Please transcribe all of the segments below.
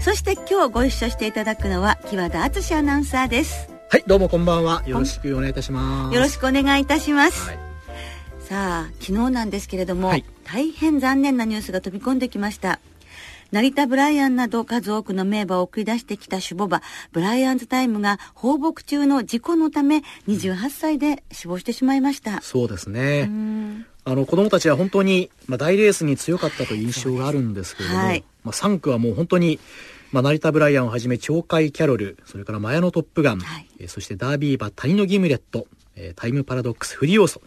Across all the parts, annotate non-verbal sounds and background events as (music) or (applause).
そして今日ご一緒していただくのは木和田敦アナウンサーです。はいどうもこんばんは。よろしくお願いいたします。よろしくお願いいたします、はい、さあ昨日なんですけれども、はい、大変残念なニュースが飛び込んできました。成田ブライアンなど数多くの名馬を送り出してきた守護馬、ブライアンズタイムが放牧中の事故のため28歳で死亡してしまいました。そうですね。あの子供たちは本当に、まあ、大レースに強かったという印象があるんですけれども、はい、まあ、3区はもう本当にまあ、成田ブライアンをはじめ鳥海キャロルそれからマヤノトップガン、はい、えー、そしてダービー馬谷のギムレット、えー、タイムパラドックスフリーオーソ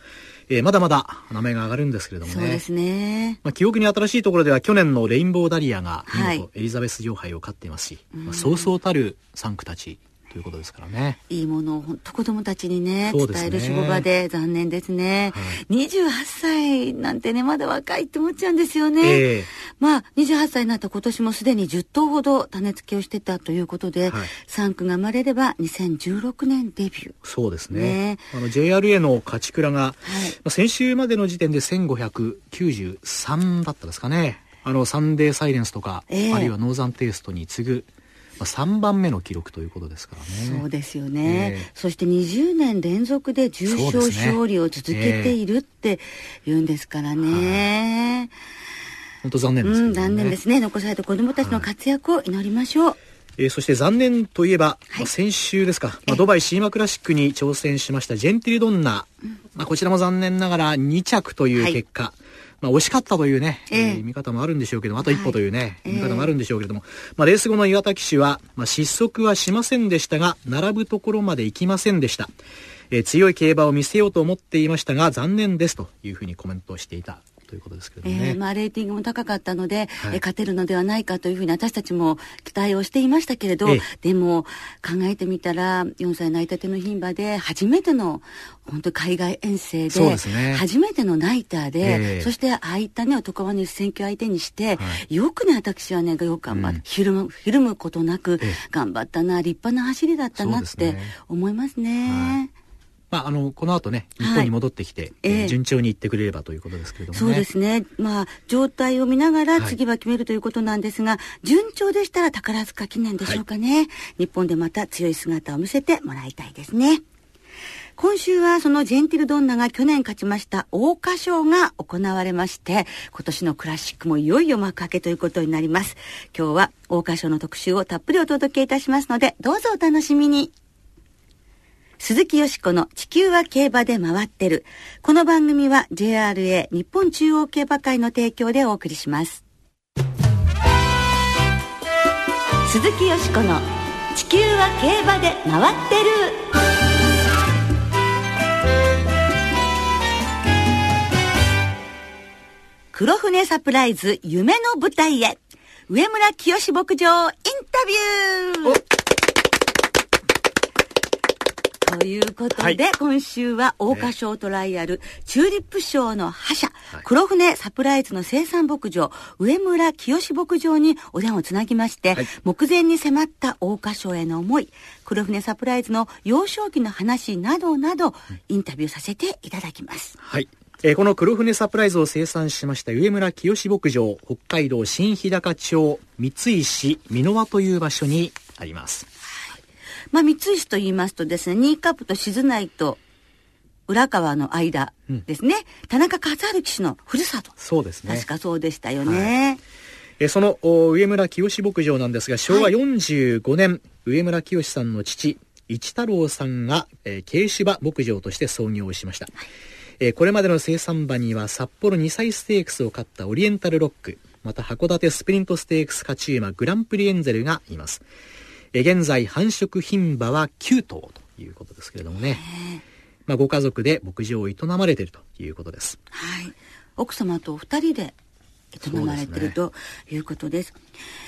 えー、まだまだ名前が上がるんですけれどもね。そうですね。まあ、記憶に新しいところでは去年のレインボーダリアが見事エリザベス女王杯を勝っていますし、はい、まあ、そうそうたる3区たちということですからね。いいものを本当子供たちにね、ね伝える仕事で残念ですね。はい、28歳なんてね、まだ若いって思っちゃうんですよね。えー、まあ、28歳になった今年もすでに10頭ほど種付けをしてたということで、はい、3区が生まれれば2016年デビュー。そうですね。ねあの JRA の勝ち倉が、はい、まあ、先週までの時点で1593だったですかね。あの、サンデーサイレンスとか、えー、あるいはノーザンテイストに次ぐ、まあ、3番目の記録ということですからね。そうですよね。えー、そして20年連続で重賞勝利を続けているって言うんですからね。本当残念ですね、うん、残念ですね。残された子供たちの活躍を祈りましょう。はいえー、そして残念といえば、はい、先週ですか、まあ、ドバイシーマクラシックに挑戦しましたジェンティリドンナ、うん、まあ、こちらも残念ながら2着という結果、はいまあ、惜しかったというね、えー、見方もあるんでしょうけども、あと一歩というね、はい、見方もあるんでしょうけれども、まあ、レース後の岩田騎手は、まあ、失速はしませんでしたが、並ぶところまで行きませんでした。えー、強い競馬を見せようと思っていましたが、残念ですというふうにコメントしていたということですけどね。えー、まあ、レーティングも高かったので、はい、え勝てるのではないかというふうに私たちも期待をしていましたけれど、えでも考えてみたら、4歳泣いたての牝馬で初めての本当海外遠征で、ね、初めてのナイターで、えそしてああいったね、男場の選挙相手にして、はい、よくね、私はね、よく頑張って、うん、ひるむ、ひるむことなく、頑張ったな、立派な走りだったなって思いますね。まあ、あのこの後ね日本に戻ってきて、はい、えー、順調にいってくれればということですけれども、ね、そうですね、まあ、状態を見ながら次は決めるということなんですが、はい、順調でしたら宝塚記念でしょうかね、はい、日本でまた強い姿を見せてもらいたいですね。今週はそのジェンティルドンナが去年勝ちました桜花賞が行われまして、今年のクラシックもいよいよ幕開けということになります。今日は桜花賞の特集をたっぷりお届けいたしますので、どうぞお楽しみに。鈴木よしこの地球は競馬で回ってる。この番組は JRA 日本中央競馬会の提供でお送りします。鈴木よしこの地球は競馬で回ってる。黒船サプライズ夢の舞台へ。上村清牧場インタビューということで、はい、今週は桜花賞トライアル、チューリップ賞の覇者、はい、黒船サプライズの生産牧場、上村清牧場にお電話をつなぎまして、はい、目前に迫った桜花賞への思い、黒船サプライズの幼少期の話などなど、インタビューさせていただきます。はい。えー、この黒船サプライズを生産しました上村清牧場、北海道新日高町三石美濃和という場所にあります。まあ、三石と言いますとですね、ニーカップと静内と浦川の間ですね、うん、田中和治騎手のふるさと。そうですね。確かそうでしたよね。はいえその上村清牧場なんですが、昭和45年、はい、上村清さんの父、一太郎さんが、えー、軽種馬牧場として創業しました。はい、えー、これまでの生産馬には札幌2歳ステークスを勝ったオリエンタルロック、また函館スプリントステークス勝ち馬グランプリエンゼルがいます。現在繁殖牝馬は9頭ということですけれどもね。まあ、ご家族で牧場を営まれているということです。はい。奥様と二人で営まれてるということです。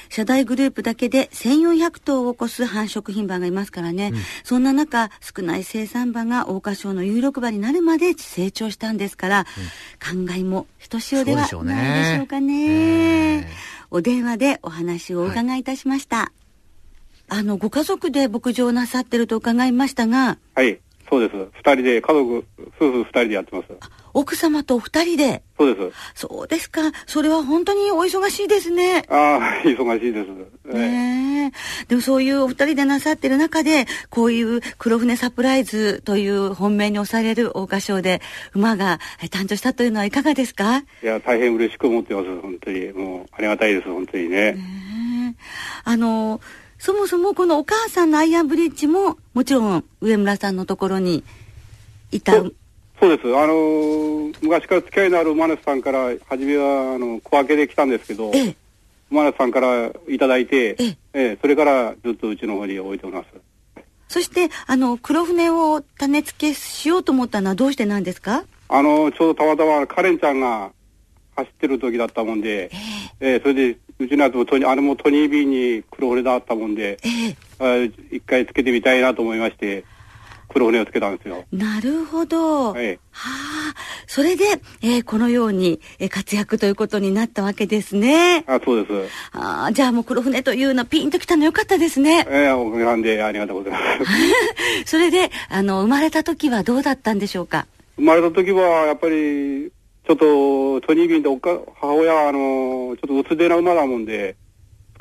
社大グループだけで1400頭を超す繁殖牝馬がいますからね、うん、そんな中少ない生産馬が桜花賞の有力馬になるまで成長したんですから、うん、考えもひとしおではないでしょうかね、ね、お電話でお話をお伺いいたしました、はい、あのご家族で牧場なさってると伺いましたがはいそうです。二人で、家族、夫婦二人でやってます。奥様と二人で？そうです。そうですか。それは本当にお忙しいですね。ああ、忙しいです。ねえ。でもそういうお二人でなさってる中で、こういう黒船サプライズという本命に押される桜花賞で馬が誕生したというのはいかがですか？いや、大変嬉しく思ってます。本当に。もう、ありがたいです。本当にね。ねあの、そもそもこのお母さんのアイアンブリッジももちろん上村さんのところにいた。そうです。あのー、昔から付き合いのある馬主さんから初めはあの小分けで来たんですけど、ええ、馬主さんからいただいて、ええ。それからずっとうちの方に置いております。そしてあの黒船を種付けしようと思ったのはどうしてなんですか？あのちょうどたまたまカレンちゃんが走ってる時だったもんで、えー、えー、それでうちのやつもトニあれもトニービーに黒船だったもんで、えー、一回つけてみたいなと思いまして黒船をつけたんですよ。なるほど。はい。はあ、それで、えー、このように、えー、活躍ということになったわけですね。あ、そうです。あじゃあもう黒船というのはピンときたのよかったですね。ええー、おかげさんでありがとうございます。(laughs) それで、あの、生まれた時はどうだったんでしょうか？生まれた時は、やっぱり、ちょっと、トニービンでおか母親は、あの、ちょっと薄手な馬だもんで、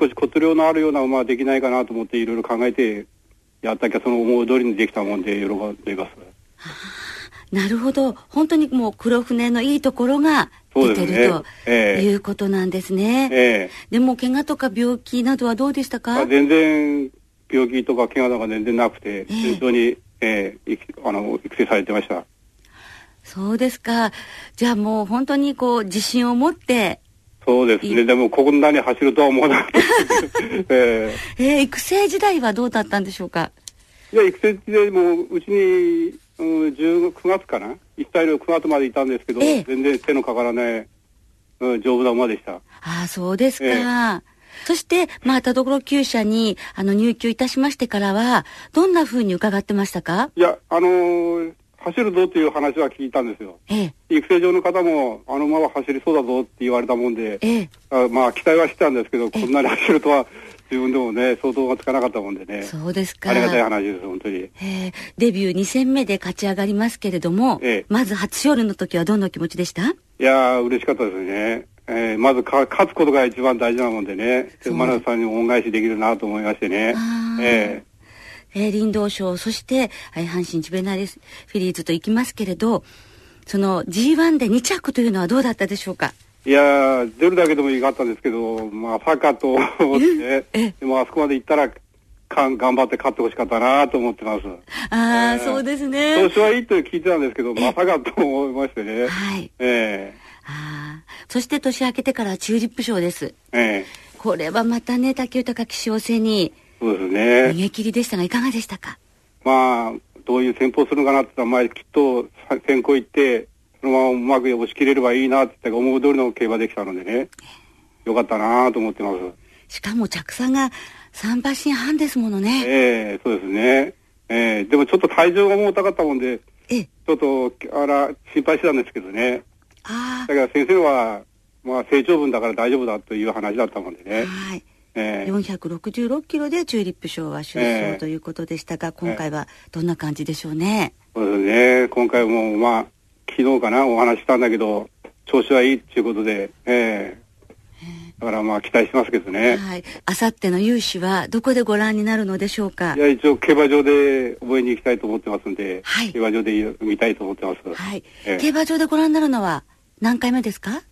少し骨量のあるような馬はできないかなと思っていろいろ考えてやったきゃその思い通りにできたもんで喜んでいます。なるほど。本当にもう黒船のいいところが出てる、ね、と、えー、いうことなんですね。えー、でも怪我とか病気などはどうでしたか？全然病気とか怪我とか全然なくて、順調に、えー、あの育成されてました。そうですか。じゃあもう本当にこう自信を持ってそうですね。でもこんなに走るとは思わなかった。(laughs) えー、えー、育成時代はどうだったんでしょうか？いや、育成時代もうちに、うん、9月かな？1歳の9月までいたんですけど、えー、全然手のかからない、うん、丈夫な馬でした。ああ、そうですか。えーそして、まあ、田所厩舎に、あの、入厩いたしましてからは、どんなふうに伺ってましたか？いや、あのー、走るぞっていう話は聞いたんですよ。ええ、育成上の方も、あの馬は走りそうだぞって言われたもんで、ええ、あまあ期待はしてたんですけど、こんなに走るとは自分でもね、想像がつかなかったもんでね。そうですか。ありがたい話です、本当に。ええ、デビュー2戦目で勝ち上がりますけれども、ええ、まず初勝利の時はどんな気持ちでした？いやー、嬉しかったですね。えー、まずか勝つことが一番大事なもんでね、馬野さんにも恩返しできるなと思いましてね。えええー、林道賞、そして、えー、阪神ジュベナリスフィリーズと行きますけれど、その G1 で2着というのはどうだったでしょうか？いや出るだけでもいいかったんですけど、まさかと思って、でもあそこまで行ったら、かん頑張って勝ってほしかったなと思ってます。ああ、えー、そうですね。調子はいいと聞いてたんですけど、まさかと思いましてね。はい。ええー、ああ。そして年明けてからチューリップ賞です。ええー、これはまたね、竹豊騎手を背に、そうですね。逃げ切りでしたが、いかがでしたか？まあ、どういう戦法するのかなって言ったら、まあ、きっと先行行って、そのままうまく押し切れればいいなって思う通りの競馬できたのでね、よかったなと思ってます。しかも着差が3馬身半ですものね。ええー、そうですね。ええー、でもちょっと体重が重たかったもんで、えちょっと、あら、心配してたんですけどね。ああ。だから先生は、まあ、成長分だから大丈夫だという話だったもんでね。はい。えー、466キロでチューリップ賞は出走ということでしたが、今回はどんな感じでしょうね？そうですね。今回も、まあ、昨日かな、お話したんだけど、調子はいいっていうことで、えー、だからまあ期待しますけどね。はい。あさっての勇姿はどこでご覧になるのでしょうか？いや、一応競馬場で覚えに行きたいと思ってますんで、はい、競馬場で見たいと思ってます。はい。えー、競馬場でご覧になるのは何回目ですか？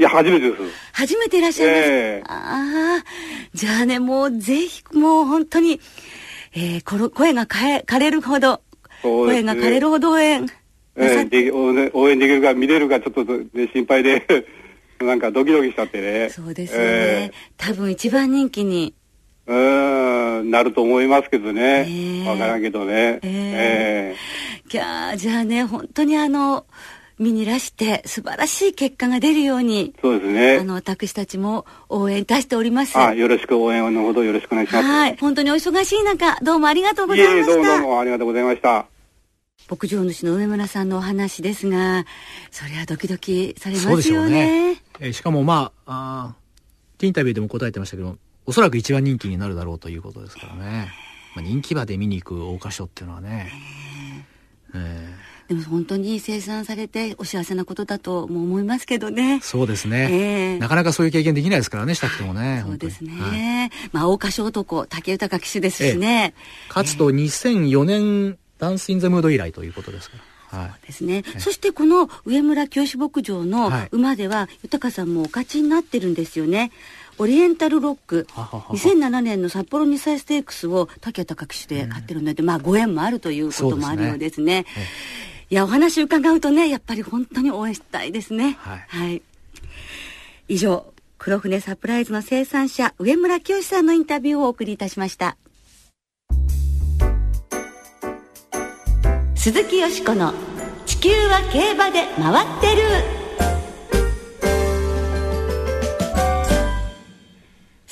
いや、初めてです。初めていらっしゃいます。えー、ああ、じゃあね、もうぜひ、もう本当に、えー、この声が枯れるほど、声が枯れるほど応援。えー、応援できるか見れるかちょっと、ね、心配で (laughs) なんかドキドキしちゃってね。そうですよね。えー、多分一番人気に。うん、なると思いますけどね。わ、えー、からんけどね。えー、えー、じゃあ、じゃあね、本当にあの、身にらして素晴らしい結果が出るようにそうですね。あの私たちも応援いたしております。あよろしく応援のほどよろしくお願いします。はい。本当にお忙しい中どうもありがとうございました。いえどうもどうもありがとうございました。牧場主の上村さんのお話ですがそれはドキドキされますよね。ね、えー、しかもまああインタビューでも答えてましたけどおそらく一番人気になるだろうということですからね、まあ、人気馬で見に行く桜花賞っていうのはね、えー、えーでも本当に生産されてお幸せなことだとも思いますけどね。そうですね、えー、なかなかそういう経験できないですからね、したくてもね。そうですね。はい、まあ、桜花賞男、竹豊騎手ですしね。えー、かつと2004年、ダンスインザムード以来ということですから。はい、そうですね、そしてこの上村清志牧場の馬では、豊さんもお勝ちになってるんですよね。オリエンタルロックははは2007年の札幌2歳ステークスを竹高騎手で勝ってるので、うん、まあご縁もあるということもあるようですね。すねいやお話伺うとねやっぱり本当に応援したいですね。はい、はい、以上黒船サプライズの生産者上村清さんのインタビューをお送りいたしました。鈴木よしこの「地球は競馬で回ってる」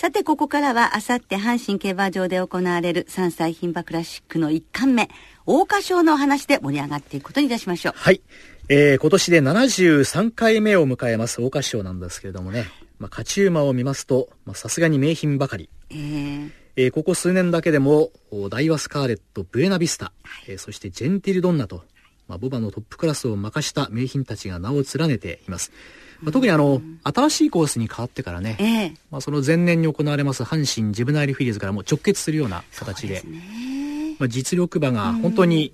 さてここからはあさって阪神競馬場で行われる3歳牝馬クラシックの1冠目桜花賞のお話で盛り上がっていくことにいたしましょう。はい、えー、今年で73回目を迎えます桜花賞なんですけれどもね、まあ、勝ち馬を見ますとさすがに名品ばかり、えー。えー、ここ数年だけでもダイワスカーレットブエナビスタ、はい、えー、そしてジェンティルドンナと、まあ、ボバのトップクラスを任した名品たちが名を連ねています。まあ、特にあの、新しいコースに変わってからね、えー、まあ、その前年に行われます阪神ジブナイルフィリーズからも直結するような形で、でまあ、実力馬が本当に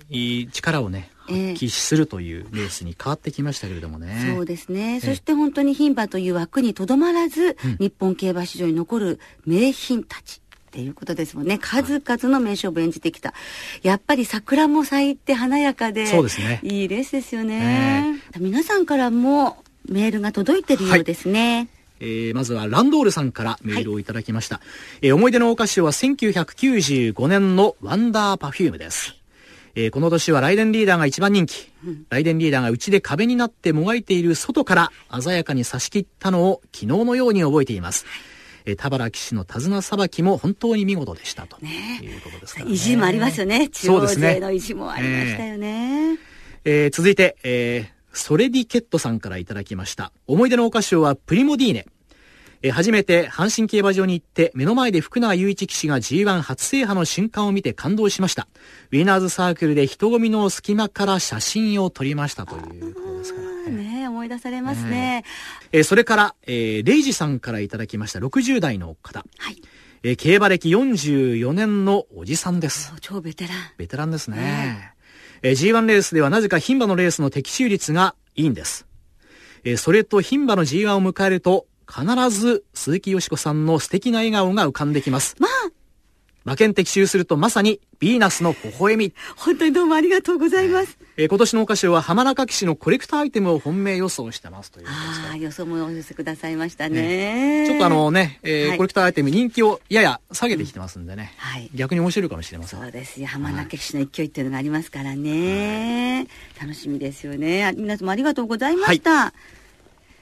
力をね、発揮するというレースに変わってきましたけれどもね。そうですね。そして本当に牝馬という枠にとどまらず、うん、日本競馬史上に残る名品たち。っていうことですもんね。数々の名勝負演じてきた。やっぱり桜も咲いて華やかで、そうですね。いいレースですよね。えー、皆さんからもメールが届いてるようですね。はいえー、まずはランドールさんからメールをいただきました。はい、えー、思い出の桜花賞は1995年のワンダーパフュームです。えー、この年はライデンリーダーが一番人気。うん、ライデンリーダーが内で壁になってもがいている外から鮮やかに差し切ったのを昨日のように覚えています。はいえー、田原騎手の手綱さばきも本当に見事でしたと、ね、いうことですから、ね、意地もありますよね。中央勢の意地もありましたよね。えー、続いて、えー、ソレディケットさんからいただきました。思い出の桜花賞はプリモディーネ。え初めて阪神競馬場に行って目の前で福永雄一騎手が G1 初制覇の瞬間を見て感動しました。ウィナーズサークルで人混みの隙間から写真を撮りましたということですから思い出されますね。えー、それから、えー、レイジさんからいただきました60代の方。はい。えー、競馬歴44年のおじさんです。超ベテラン。ベテランですね。ねえー、G1 レースではなぜか牝馬のレースの的中率がいいんです。えー、それと牝馬の G1 を迎えると必ず鈴木よしこさんの素敵な笑顔が浮かんできます。まあ、馬券的中するとまさにヴィーナスの微笑み。本当にどうもありがとうございます。えー、今年のお菓子は浜中騎士のコレクターアイテムを本命予想してますというああ、予想もお寄せくださいましたね。ねちょっとあのね、えー、はい、コレクターアイテム人気をやや下げてきてますんでね。うん、はい。逆に面白いかもしれません。そうですよ。浜中騎士の勢いっていうのがありますからね。はい、楽しみですよね。皆様ありがとうございました。はい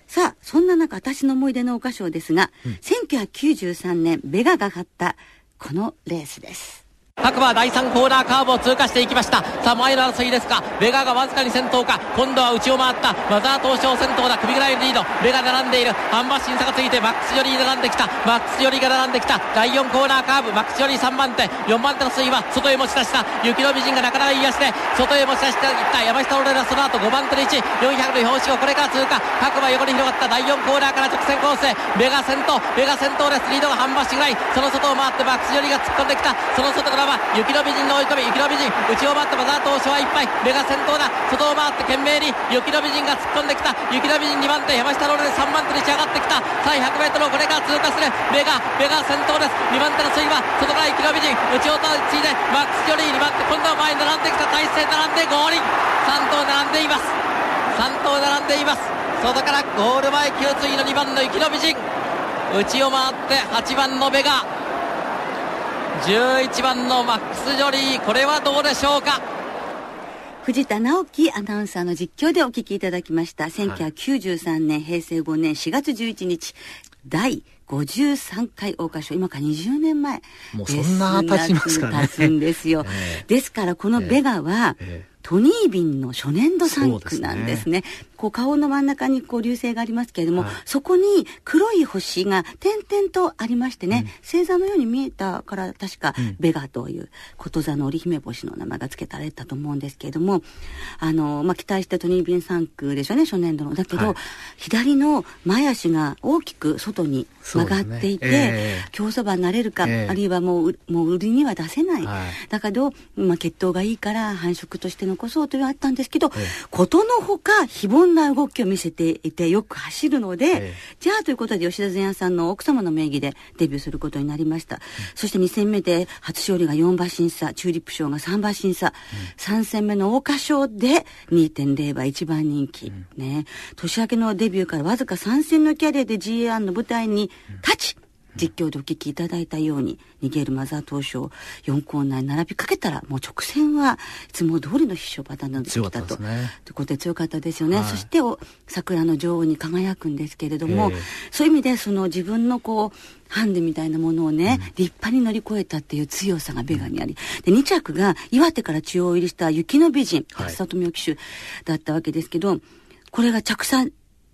さあ、そんな中、私の思い出のお菓子ですが、うん、1993年、ベガが勝ったこのレースです。各馬第3コーナーカーブを通過していきました。さあ前の争いですかベガがわずかに先頭か。今度は内を回った。マザー東証先頭だ。首ぐらいリード。ベガ並んでいる。半馬審査がついてマックスより並んできた。マックスよりが並んできた。第4コーナーカーブ。マックスより3番手。4番手の水は外へ持ち出した。雪の美人がなかなかいい足で外へ持ち出していった。山下オレラその後5番手の1400の表紙をこれから通過。各馬横に広がった。第4コーナーから直線コースへ。ベガ先頭。ベガ先頭です。リードが半馬しぐらい。その外を回ってマックスよりが突っ込んできた。その外からは雪の美人の追い込み雪の美人内を回ってマザー投手はいっぱい目が先頭だ外を回って懸命に雪の美人が突っ込んできた雪の美人2番手山下ロールで3番手に仕上がってきたさあ 100m をこれから通過する目が目が先頭です2番手の水は外から雪の美人内をついでマックス・ジョリー2番手今度は前に並んできた体勢並んで合輪3頭並んでいます3頭並んでいます外からゴール前給水の2番の雪の美人内を回って8番のベガ11番のマックス・ジョリーこれはどうでしょうか？藤田直樹アナウンサーの実況でお聞きいただきました。1993年、平成5年4月11日、第53回桜花賞、今から20年前。もうそんな経ちますからね。経つんですよ。(laughs) えー、ですからこのベガは、えーえートニービンの初年度産区なんですね。すね。こう顔の真ん中にこう流星がありますけれども、はい、そこに黒い星が点々とありましてね、うん、星座のように見えたから確か、ベガということ座の織姫星の名前が付けられたと思うんですけれども、あの、まあ、期待してトニービン産区でしょうね、初年度の。だけど、はい、左の前足が大きく外に曲がっていて、ね。えー、競走馬になれるか、えー、あるいはもう、もう売りには出せない。はい、だけど、まあ、血統がいいから繁殖としての残そうというのがあったんですけど、ことのほか非凡な動きを見せていてよく走るので、じゃあということで吉田前夜さんの奥様の名義でデビューすることになりました。うん、そして2戦目で初勝利が4馬審査、チューリップ賞が3馬審査、うん、3戦目の桜花賞で2.0馬1番人気、うん、ね。年明けのデビューからわずか3戦のキャリアで GA1 の舞台に立ち、実況でお聞きいただいたように、逃げるマザー投手を4コーナーに並びかけたら、もう直線はいつも通りの必勝パターンなんできたと。ね、ということで強かったですよね。はい、そしてお、桜の女王に輝くんですけれども、そういう意味で、その自分のこう、ハンデみたいなものをね、うん、立派に乗り越えたっていう強さがベガにあり、で、2着が岩手から中央入りしたユキノビジン、安田富夫騎手だったわけですけど、これが着差、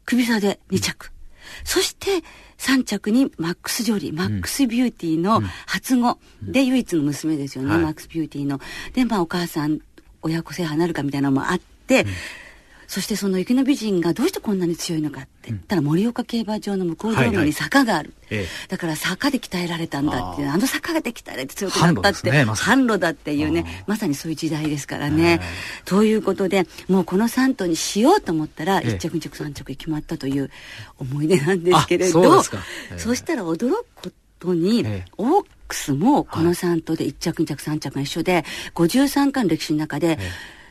クビ差で2着。うん、そして、3着にマックス・ジョリー、マックス・ビューティーの初子で唯一の娘ですよね、マックス・ビューティーの。で、まあお母さん、親子制覇なるかみたいなのもあって、そしてその雪の美人がどうしてこんなに強いのかって言ったら盛岡競馬場の向こう道路に坂がある、はいはい、だから坂で鍛えられたんだっていうあの坂ができたら強くなったって、販路、ね、だっていうねまさにそういう時代ですからね。ということでもうこの3頭にしようと思ったら1着2着3着決まったという思い出なんですけれどそしたら驚くことに、オークスもこの3頭で1着2着3着が一緒で53巻歴史の中で、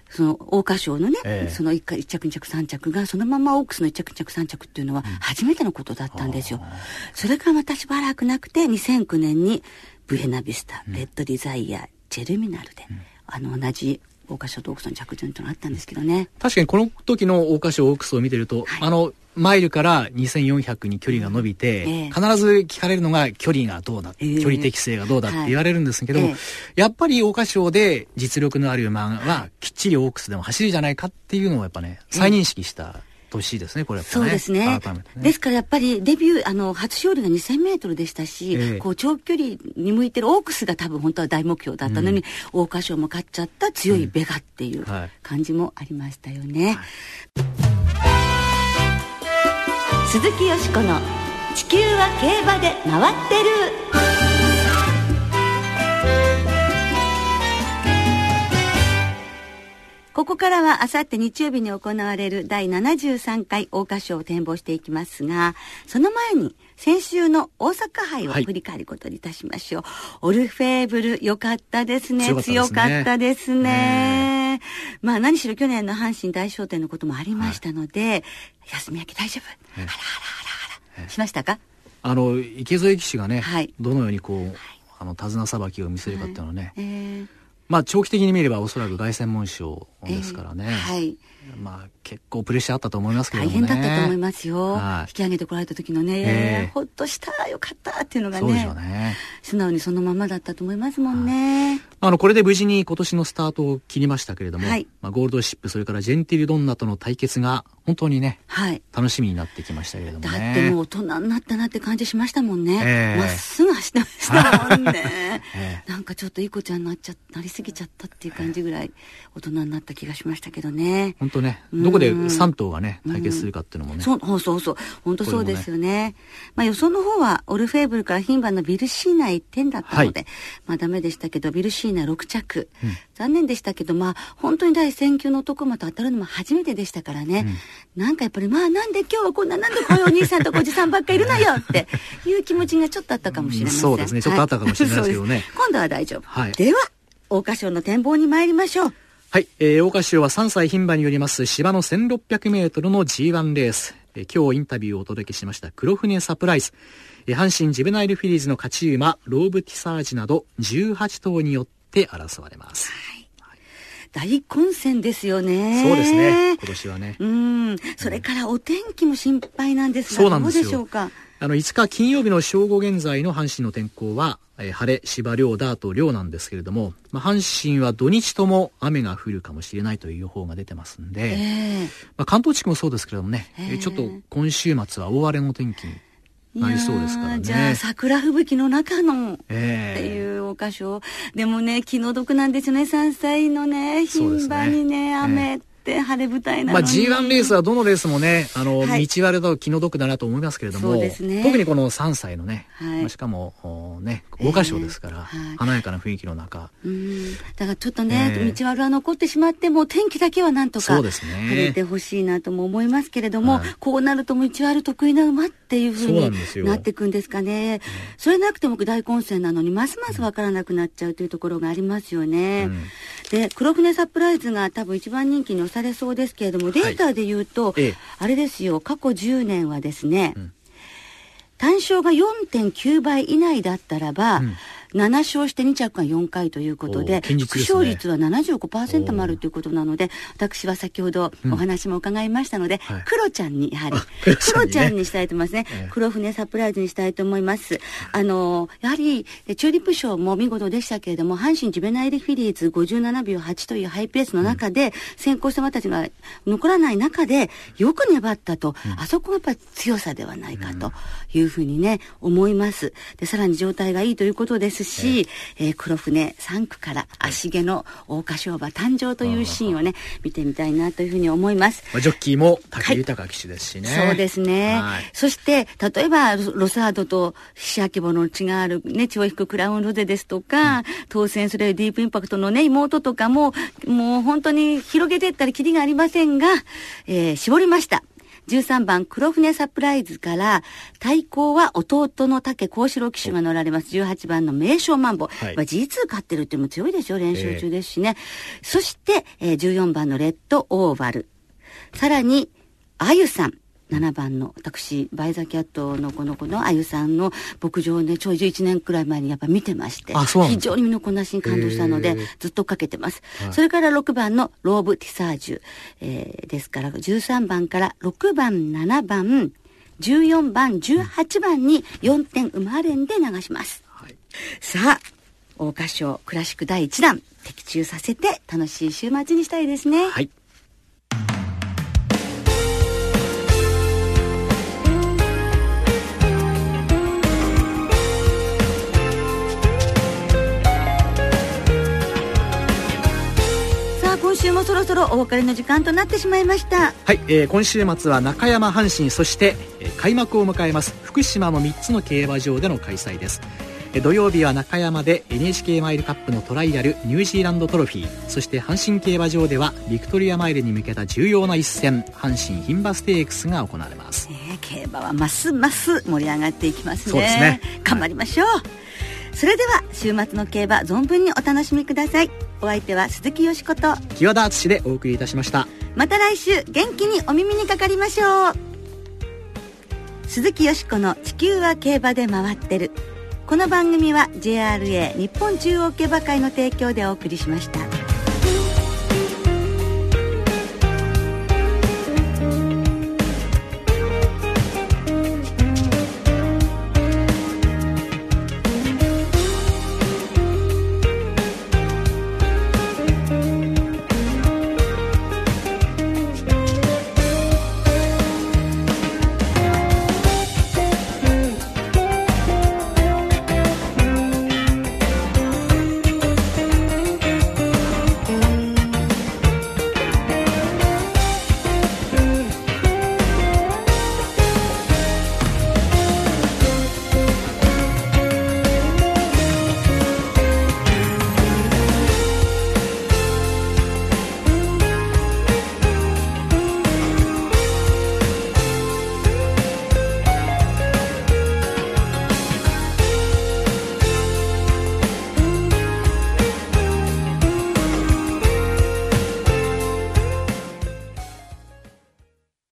その桜花賞のね、えー、その 1, 1着2着3着がそのままオークスの1着2着3着っていうのは初めてのことだったんですよ。うん、それからまたしばらくなくて2009年にブエナビスタ、うん、レッドデザイア、ジェルミナルで、うん、あの同じ桜花賞とオークスの着順というのがあったんですけどね。確かにこの時の桜花賞オークスを見てると、はい、あのマイルから2400に距離が伸びて、えー、必ず聞かれるのが距離がどうだ、えー、距離適性がどうだって言われるんですけども、はいえー、やっぱり桜花賞で実力のある馬はきっちりオークスでも走るじゃないかっていうのをやっぱね、再認識した。年ですね、これ、ね、そうですね、ね、ですからやっぱりデビュー、あの、初勝利が2000メートルでしたし、えー、こう、長距離に向いてるオークスが多分本当は大目標だったのに、桜花賞も勝っちゃった強いベガっていう感じもありましたよね。うんはい。鈴木よしこの「地球は競馬で回ってる」ここからはあさって日曜日に行われる第73回桜花賞を展望していきますが、その前に先週の大阪杯を振り返ることにいたしましょう。はい、オルフェーブル、良かったですね。強かったですね。まあ何しろ去年の阪神大商店のこともありましたので、はい、休み明け大丈夫。あらあらあらあら。しましたか？あの、池添騎手がね、はい、どのようにこう、あの、手綱さばきを見せるかっていうのはね、えー、まあ長期的に見ればおそらく凱旋門賞ですからね。えー、はい。まあ結構プレッシャーあったと思いますけどね。大変だったと思いますよ。はい、引き上げてこられた時のね、えー、ほっとしたよかったっていうのがね。ね。素直にそのままだったと思いますもんね。あの、これで無事に今年のスタートを切りましたけれども、はい、まあ、ゴールドシップ、それからジェンティルドンナとの対決が本当にね、はい、楽しみになってきましたけれどもね。だってもう大人になったなって感じしましたもんね。ま、えー、っすぐ走ってましたもんね。(laughs) えー、なんかちょっといい子ちゃんになっちゃ、なりすぎちゃったっていう感じぐらい大人になった気がしましたけどね。本当ね、どこで3頭がね、対決するかっていうのもね。そうそうそう。本当そうですよね。ねまあ予想の方は、オルフェーブルから牝馬のビルシーナ1点だったので、はい、まあダメでしたけど、ビルシーナ6着。うん、残念でしたけど、まあ本当に第選挙の男馬と当たるのも初めてでしたからね。うん、なんかやっぱり、まあなんで今日はこんな、なんでこういうお兄さんとおじさんばっかいるのよって (laughs) いう気持ちがちょっとあったかもしれません。そうですね。ちょっとあったかもしれないですけどね。今度は大丈夫。はい、では、桜花賞の展望に参りましょう。はい、えー、桜花賞は3歳牝馬によります芝の1600メートルの G1 レース。えー、今日インタビューをお届けしました黒船サプライズ。えー、阪神ジブナイルフィリーズの勝ち馬、ローブティサージなど18頭によって争われます。はい大混戦ですよね。そうですね。今年はね。うん。それからお天気も心配なんですが、そうなんですどうでしょうか？あの、5日金曜日の正午現在の阪神の天候は、えー、晴れ、芝涼、ダート、涼なんですけれども、まあ、阪神は土日とも雨が降るかもしれないという予報が出てますんで、えー、まあ、関東地区もそうですけれどもね、えー、ちょっと今週末は大荒れの天気になりそうですからね。じゃあ、桜吹雪の中の、っていうお箇所。でもね、気の毒なんですよね、3歳のね、牝馬にね、雨って晴れ舞台なのに、まあ、G1 レースはどのレースもねあの、はい、道割れと気の毒だなと思いますけれども、ね、特にこの3歳のね、はい、しかもね豪華賞ですから、えーはい、華やかな雰囲気の中。うん。だからちょっとね、えー、道割れは残ってしまっても天気だけはなんとか晴れてほしいなとも思いますけれども、こうなると道割れ得意な馬っていうふうになっていくんですかね。それなくても大混戦なのにますます分からなくなっちゃうというところがありますよね、うん、で黒船サプライズが多分一番人気に押されそうですけれども、データで言うと、はい、あれですよ、過去10年はですね、うん、単勝が4.9倍以内だったらば、うん7勝して2着が4回ということで、でね、副勝率は75%もあるということなので、私は先ほどお話も伺いましたので、うん、クロちゃんに、やはり、クロちゃんにしたいと思いますね。黒船サプライズにしたいと思います。あの、やはり、チューリップ賞も見事でしたけれども、阪神ジュベナイルフィリーズ57秒8というハイペースの中で、先行した馬たちが残らない中で、よく粘ったと、うん、あそこがやっぱり強さではないかというふうにね、思います。で、さらに状態がいいということですですし、えー、えー、黒船3区から足毛の桜花賞馬誕生というシーンをね、見てみたいなというふうに思います。ジョッキーも武豊騎手ですしね、はい。そうですね。はい、そして、例えばロサードとシアキボの血があるね、血を引くクラウンロゼですとか、うん、当選するディープインパクトのね、妹とかも、もう本当に広げていったらきりがありませんが、えー、絞りました。13番黒船サプライズから対抗は弟の竹幸四郎騎手が乗られます。18番の名将マンボ、はい、まあ、G2 勝ってるっても強いですよ練習中ですしね、えー、そして、えー、14番のレッドオーバル。さらにあゆさん7番の私バイザキャットのこの子のあゆさんの牧場をねちょい11年くらい前にやっぱ見てまして非常に身のこなしに感動したのでずっとかけてます、はい、それから6番のローブ・ティサージュ、えー、ですから13番から6番7番14番18番に4点生まれんで流します、はい、さあ桜花賞クラシック第1弾的中させて楽しい週末にしたいですね。はい週もそろそろお別れの時間となってしまいました。はい、えー、今週末は中山阪神そして、えー、開幕を迎えます福島の3つの競馬場での開催です。土曜日は中山で NHK マイルカップのトライアルニュージーランドトロフィーそして阪神競馬場ではビクトリアマイルに向けた重要な一戦阪神牝馬ステークスが行われます、ね、競馬はますます盛り上がっていきますね。そうですね。頑張りましょう、はい、それでは週末の競馬存分にお楽しみくださいお相手は鈴木よしこと。木和田敦でお送りいたしました。また来週元気にお耳にかかりましょう。鈴木よしこの「地球は競馬で回ってる」この番組は JRA 日本中央競馬会の提供でお送りしました。